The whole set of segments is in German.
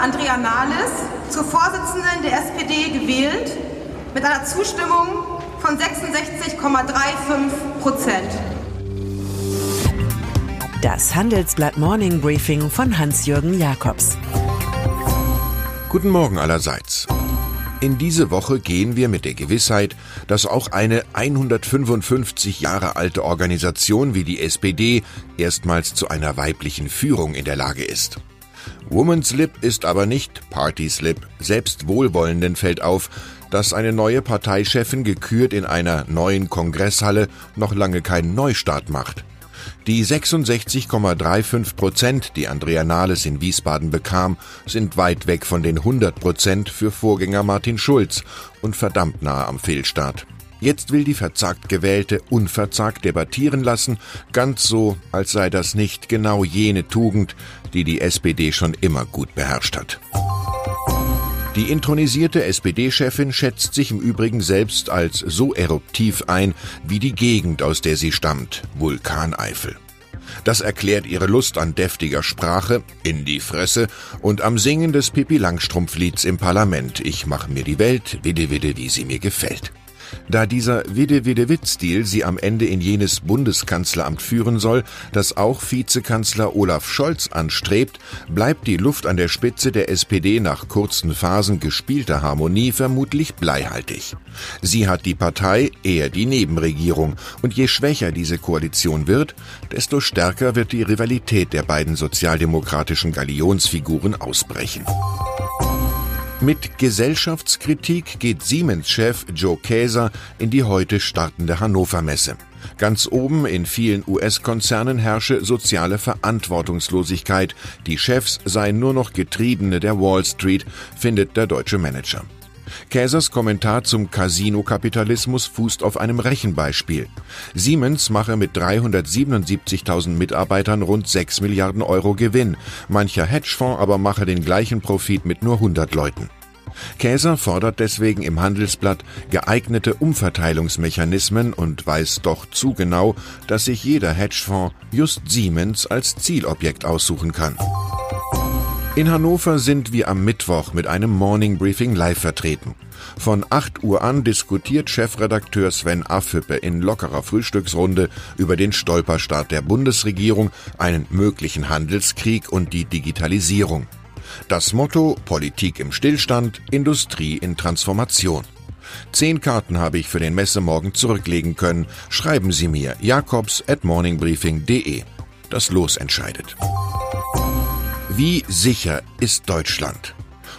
Andrea Nahles zur Vorsitzenden der SPD gewählt mit einer Zustimmung von 66,35 Prozent. Das Handelsblatt Morning Briefing von Hans-Jürgen Jakobs. Guten Morgen allerseits. In diese Woche gehen wir mit der Gewissheit, dass auch eine 155 Jahre alte Organisation wie die SPD erstmals zu einer weiblichen Führung in der Lage ist. Woman's Lip ist aber nicht Party's Lip. Selbst Wohlwollenden fällt auf, dass eine neue Parteichefin gekürt in einer neuen Kongresshalle noch lange keinen Neustart macht. Die 66,35 Prozent, die Andrea Nahles in Wiesbaden bekam, sind weit weg von den 100 Prozent für Vorgänger Martin Schulz und verdammt nahe am Fehlstart. Jetzt will die verzagt Gewählte unverzagt debattieren lassen, ganz so, als sei das nicht genau jene Tugend, die die SPD schon immer gut beherrscht hat. Die intronisierte SPD-Chefin schätzt sich im Übrigen selbst als so eruptiv ein wie die Gegend, aus der sie stammt, Vulkaneifel. Das erklärt ihre Lust an deftiger Sprache, in die Fresse und am Singen des Pippi Langstrumpf-Lieds im Parlament. Ich mache mir die Welt, widde widde, wie sie mir gefällt. Da dieser Widde-Widde-Witt-Stil sie am Ende in jenes Bundeskanzleramt führen soll, das auch Vizekanzler Olaf Scholz anstrebt, bleibt die Luft an der Spitze der SPD nach kurzen Phasen gespielter Harmonie vermutlich bleihaltig. Sie hat die Partei, eher die Nebenregierung, und je schwächer diese Koalition wird, desto stärker wird die Rivalität der beiden sozialdemokratischen Galionsfiguren ausbrechen. Mit Gesellschaftskritik geht Siemens-Chef Joe Käser in die heute startende Hannover Messe. Ganz oben in vielen US-Konzernen herrsche soziale Verantwortungslosigkeit. Die Chefs seien nur noch Getriebene der Wall Street, findet der deutsche Manager. Käsers Kommentar zum Casino-Kapitalismus fußt auf einem Rechenbeispiel. Siemens mache mit 377.000 Mitarbeitern rund 6 Milliarden Euro Gewinn. Mancher Hedgefonds aber mache den gleichen Profit mit nur 100 Leuten. Käser fordert deswegen im Handelsblatt geeignete Umverteilungsmechanismen und weiß doch zu genau, dass sich jeder Hedgefonds just Siemens als Zielobjekt aussuchen kann. In Hannover sind wir am Mittwoch mit einem Morning Briefing live vertreten. Von 8 Uhr an diskutiert Chefredakteur Sven Affüppe in lockerer Frühstücksrunde über den Stolperstart der Bundesregierung, einen möglichen Handelskrieg und die Digitalisierung. Das Motto Politik im Stillstand, Industrie in Transformation. Zehn Karten habe ich für den Messemorgen zurücklegen können. Schreiben Sie mir jakobs at morningbriefing.de. Das Los entscheidet. Wie sicher ist Deutschland?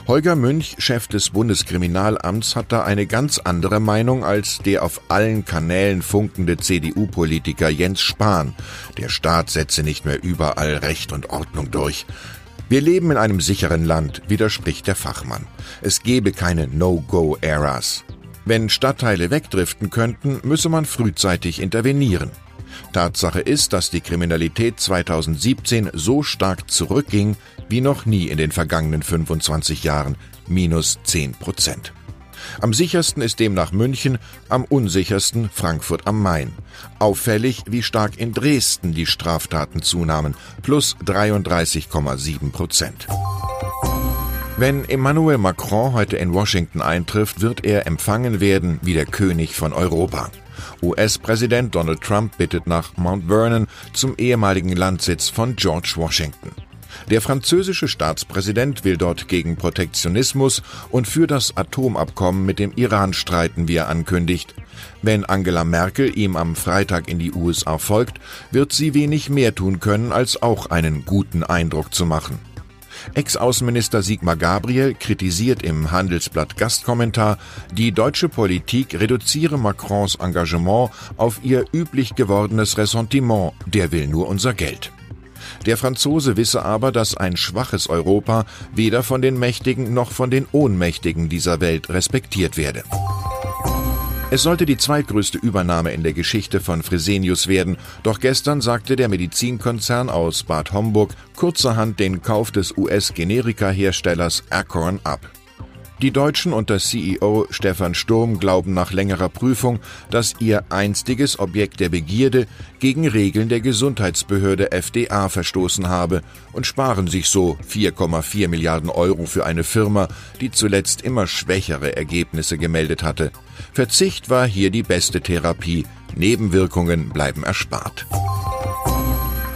Holger Münch, Chef des Bundeskriminalamts, hat da eine ganz andere Meinung als der auf allen Kanälen funkende CDU-Politiker Jens Spahn. Der Staat setze nicht mehr überall Recht und Ordnung durch. Wir leben in einem sicheren Land, widerspricht der Fachmann. Es gebe keine No-Go-Eras. Wenn Stadtteile wegdriften könnten, müsse man frühzeitig intervenieren. Tatsache ist, dass die Kriminalität 2017 so stark zurückging wie noch nie in den vergangenen 25 Jahren, minus 10 Prozent. Am sichersten ist demnach München, am unsichersten Frankfurt am Main. Auffällig, wie stark in Dresden die Straftaten zunahmen, plus 33,7 Prozent. Wenn Emmanuel Macron heute in Washington eintrifft, wird er empfangen werden wie der König von Europa. US-Präsident Donald Trump bittet nach Mount Vernon zum ehemaligen Landsitz von George Washington. Der französische Staatspräsident will dort gegen Protektionismus und für das Atomabkommen mit dem Iran streiten, wie er ankündigt. Wenn Angela Merkel ihm am Freitag in die USA folgt, wird sie wenig mehr tun können, als auch einen guten Eindruck zu machen. Ex-Außenminister Sigmar Gabriel kritisiert im Handelsblatt Gastkommentar, die deutsche Politik reduziere Macrons Engagement auf ihr üblich gewordenes Ressentiment, der will nur unser Geld. Der Franzose wisse aber, dass ein schwaches Europa weder von den Mächtigen noch von den Ohnmächtigen dieser Welt respektiert werde. Es sollte die zweitgrößte Übernahme in der Geschichte von Fresenius werden, doch gestern sagte der Medizinkonzern aus Bad Homburg kurzerhand den Kauf des US-Generika-Herstellers Acorn ab. Die Deutschen unter CEO Stefan Sturm glauben nach längerer Prüfung, dass ihr einstiges Objekt der Begierde gegen Regeln der Gesundheitsbehörde FDA verstoßen habe und sparen sich so 4,4 Milliarden Euro für eine Firma, die zuletzt immer schwächere Ergebnisse gemeldet hatte. Verzicht war hier die beste Therapie, Nebenwirkungen bleiben erspart.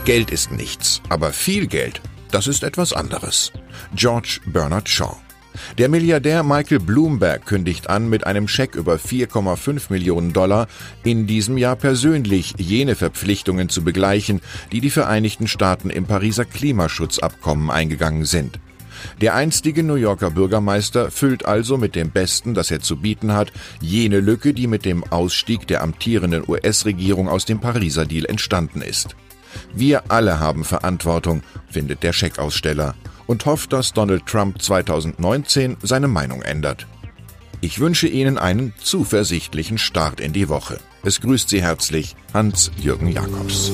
Geld ist nichts, aber viel Geld, das ist etwas anderes. George Bernard Shaw der Milliardär Michael Bloomberg kündigt an, mit einem Scheck über 4,5 Millionen Dollar in diesem Jahr persönlich jene Verpflichtungen zu begleichen, die die Vereinigten Staaten im Pariser Klimaschutzabkommen eingegangen sind. Der einstige New Yorker Bürgermeister füllt also mit dem Besten, das er zu bieten hat, jene Lücke, die mit dem Ausstieg der amtierenden US-Regierung aus dem Pariser Deal entstanden ist. Wir alle haben Verantwortung, findet der Scheckaussteller und hofft, dass Donald Trump 2019 seine Meinung ändert. Ich wünsche Ihnen einen zuversichtlichen Start in die Woche. Es grüßt Sie herzlich Hans-Jürgen Jakobs.